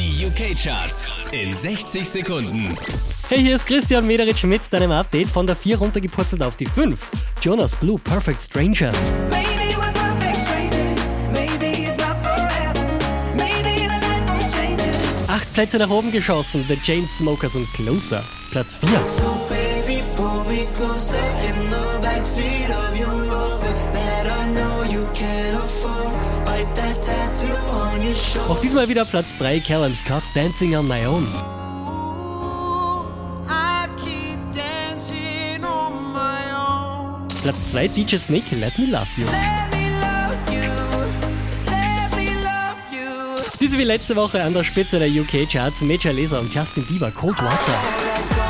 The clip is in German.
Die UK-Charts in 60 Sekunden. Hey, hier ist Christian Mederitsch mit deinem Update von der 4 runtergepurzelt auf die 5. Jonas Blue, Perfect Strangers. Maybe we're perfect strangers. Maybe it's not forever. Maybe the night will change us. Acht Plätze nach oben geschossen, The Chainsmokers und Closer. Platz 4. So baby, pull me closer in the backseat of your Rover that I know you can't afford. Bite that tattoo. Auch diesmal wieder Platz 3, Callum Scott, Dancing on My Own. Platz 2, DJ Snake, Let Me Love You. Diese wie letzte Woche an der Spitze der UK-Charts, Major Lazer und Justin Bieber, Cold Water.